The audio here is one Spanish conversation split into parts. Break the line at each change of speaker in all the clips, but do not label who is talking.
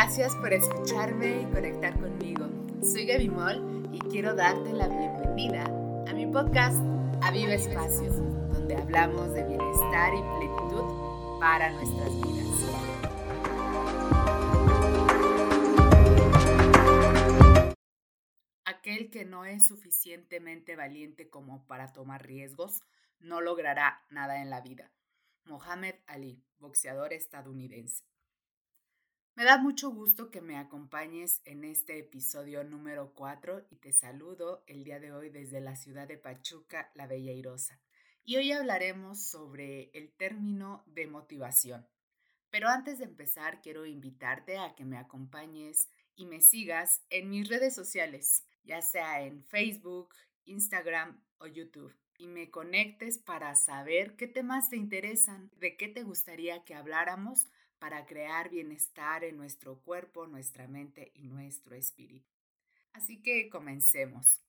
Gracias por escucharme y conectar conmigo. Soy Gaby Moll y quiero darte la bienvenida a mi podcast Aviva Espacios, donde hablamos de bienestar y plenitud para nuestras vidas. Aquel que no es suficientemente valiente como para tomar riesgos no logrará nada en la vida. Mohamed Ali, boxeador estadounidense. Me da mucho gusto que me acompañes en este episodio número 4 y te saludo el día de hoy desde la ciudad de Pachuca, la Bella Irosa. Y hoy hablaremos sobre el término de motivación. Pero antes de empezar, quiero invitarte a que me acompañes y me sigas en mis redes sociales, ya sea en Facebook, Instagram o YouTube y me conectes para saber qué temas te interesan, de qué te gustaría que habláramos para crear bienestar en nuestro cuerpo, nuestra mente y nuestro espíritu. Así que comencemos.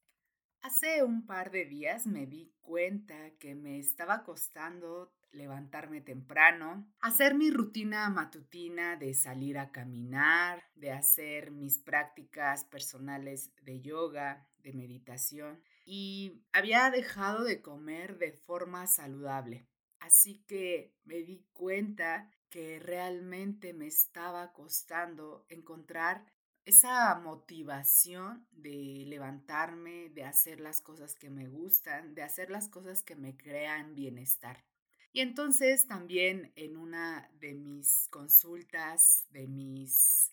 Hace un par de días me di cuenta que me estaba costando levantarme temprano, hacer mi rutina matutina de salir a caminar, de hacer mis prácticas personales de yoga, de meditación y había dejado de comer de forma saludable. Así que me di cuenta que realmente me estaba costando encontrar esa motivación de levantarme, de hacer las cosas que me gustan, de hacer las cosas que me crean bienestar. Y entonces también en una de mis consultas, de mis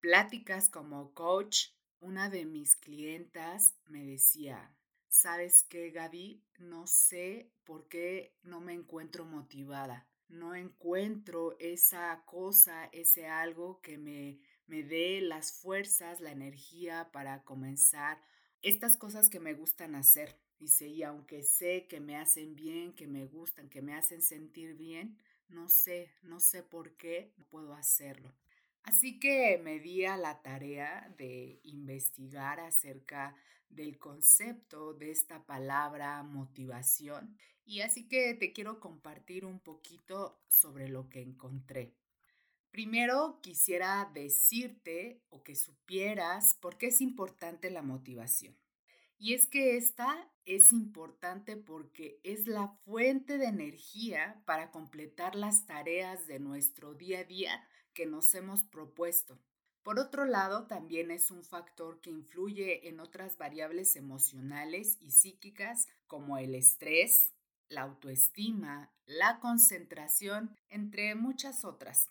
pláticas como coach, una de mis clientas me decía, ¿sabes qué, Gaby? No sé por qué no me encuentro motivada. No encuentro esa cosa, ese algo que me, me dé las fuerzas, la energía para comenzar estas cosas que me gustan hacer. Dice, y aunque sé que me hacen bien, que me gustan, que me hacen sentir bien, no sé, no sé por qué no puedo hacerlo. Así que me di a la tarea de investigar acerca del concepto de esta palabra motivación y así que te quiero compartir un poquito sobre lo que encontré. Primero quisiera decirte o que supieras por qué es importante la motivación. Y es que esta es importante porque es la fuente de energía para completar las tareas de nuestro día a día que nos hemos propuesto. Por otro lado, también es un factor que influye en otras variables emocionales y psíquicas como el estrés, la autoestima, la concentración, entre muchas otras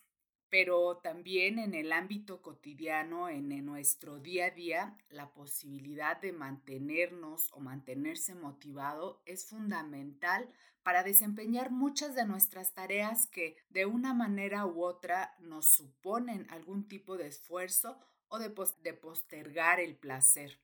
pero también en el ámbito cotidiano, en, nuestro día a día, la posibilidad de mantenernos o mantenerse motivado es fundamental para desempeñar muchas de nuestras tareas que de una manera u otra nos suponen algún tipo de esfuerzo o de, de postergar el placer.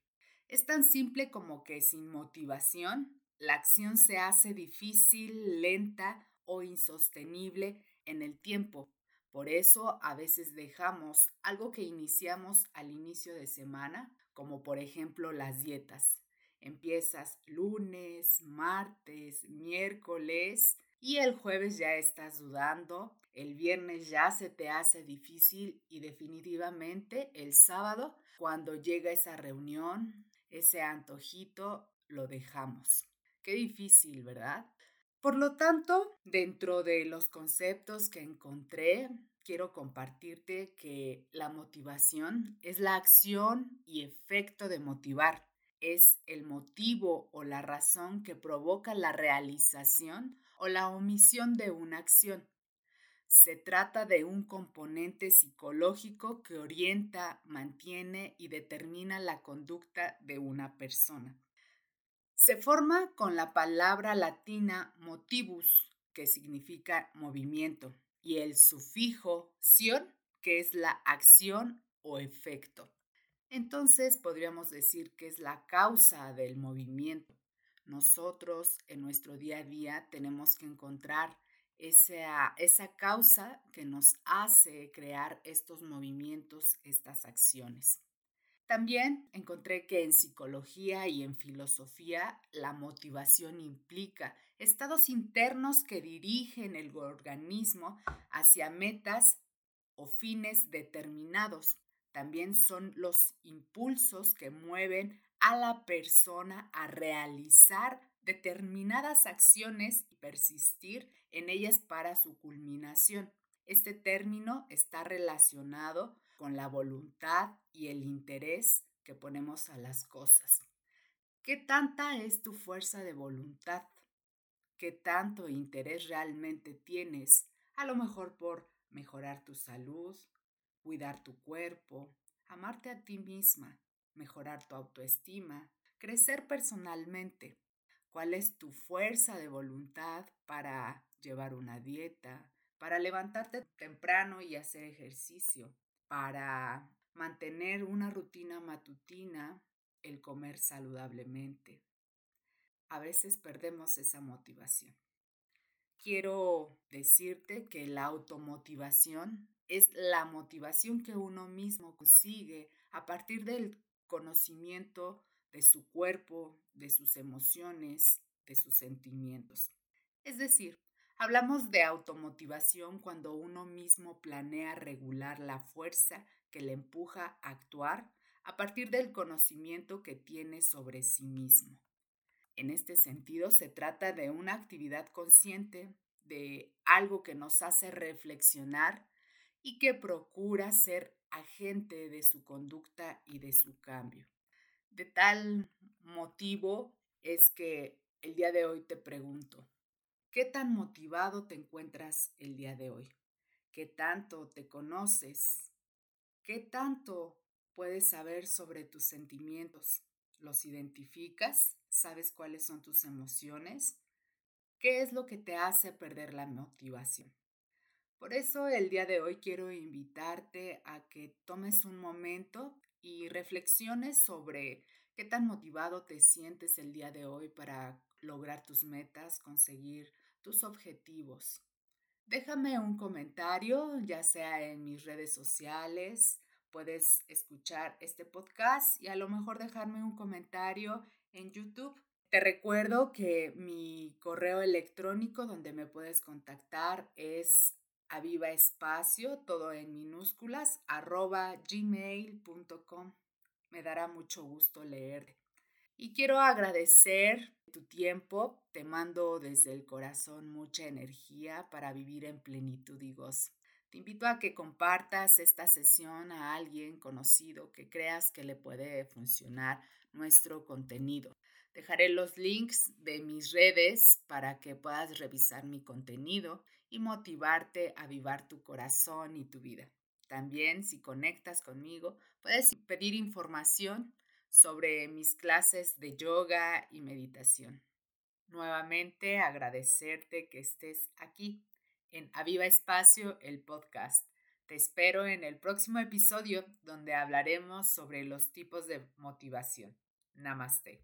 Es tan simple como que sin motivación, la acción se hace difícil, lenta o insostenible en el tiempo por eso a veces dejamos algo que iniciamos al inicio de semana, como por ejemplo las dietas. Empiezas lunes, martes, miércoles y el jueves ya estás dudando, el viernes ya se te hace difícil y definitivamente el sábado, cuando llega esa reunión, ese antojito, lo dejamos. Qué difícil, ¿verdad? Por lo tanto, dentro de los conceptos que encontré, quiero compartirte que la motivación es la acción y efecto de motivar. Es el motivo o la razón que provoca la realización o la omisión de una acción. Se trata de un componente psicológico que orienta, mantiene y determina la conducta de una persona. Se forma con la palabra latina motivus, que significa movimiento, y el sufijo sion, que es la acción o efecto. Entonces podríamos decir que es la causa del movimiento. Nosotros en nuestro día a día tenemos que encontrar esa, esa causa que nos hace crear estos movimientos, estas acciones. También encontré que en psicología y en filosofía la motivación implica estados internos que dirigen el organismo hacia metas o fines determinados. También son los impulsos que mueven a la persona a realizar determinadas acciones y persistir en ellas para su culminación. Este término está relacionado con la voluntad y el interés que ponemos a las cosas. ¿Qué tanta es tu fuerza de voluntad? ¿Qué tanto interés realmente tienes? A lo mejor por mejorar tu salud, cuidar tu cuerpo, amarte a ti misma, mejorar tu autoestima, crecer personalmente. ¿Cuál es tu fuerza de voluntad para llevar una dieta, para levantarte temprano y hacer ejercicio, para mantener una rutina matutina, el comer saludablemente? A veces perdemos esa motivación. Quiero decirte que la automotivación es la motivación que uno mismo consigue a partir del conocimiento de su cuerpo, de sus emociones, de sus sentimientos. Es decir, hablamos de automotivación cuando uno mismo planea regular la fuerza que le empuja a actuar a partir del conocimiento que tiene sobre sí mismo. En este sentido, se trata de una actividad consciente, de algo que nos hace reflexionar y que procura ser agente de su conducta y de su cambio. De tal motivo es que el día de hoy te pregunto, ¿qué tan motivado te encuentras el día de hoy? ¿Qué tanto te conoces? ¿Qué tanto puedes saber sobre tus sentimientos? ¿Los identificas? ¿Sabes cuáles son tus emociones? ¿Qué es lo que te hace perder la motivación? Por eso el día de hoy quiero invitarte a que tomes un momento y reflexiones sobre qué tan motivado te sientes el día de hoy para lograr tus metas, conseguir tus objetivos. Déjame un comentario, ya sea en mis redes sociales, puedes escuchar este podcast y a lo mejor dejarme un comentario en YouTube. Te recuerdo que mi correo electrónico donde me puedes contactar es aviva espacio, todo en minúsculas, arroba gmail.com. Me dará mucho gusto leer. Y quiero agradecer tu tiempo. Te mando desde el corazón mucha energía para vivir en plenitud y gozo. Te invito a que compartas esta sesión a alguien conocido que creas que le puede funcionar nuestro contenido. Dejaré los links de mis redes para que puedas revisar mi contenido y motivarte a avivar tu corazón y tu vida. También, si conectas conmigo, puedes pedir información sobre mis clases de yoga y meditación. Nuevamente agradecerte que estés aquí en Aviva Espacio, el podcast. Te espero en el próximo episodio donde hablaremos sobre los tipos de motivación. Namaste.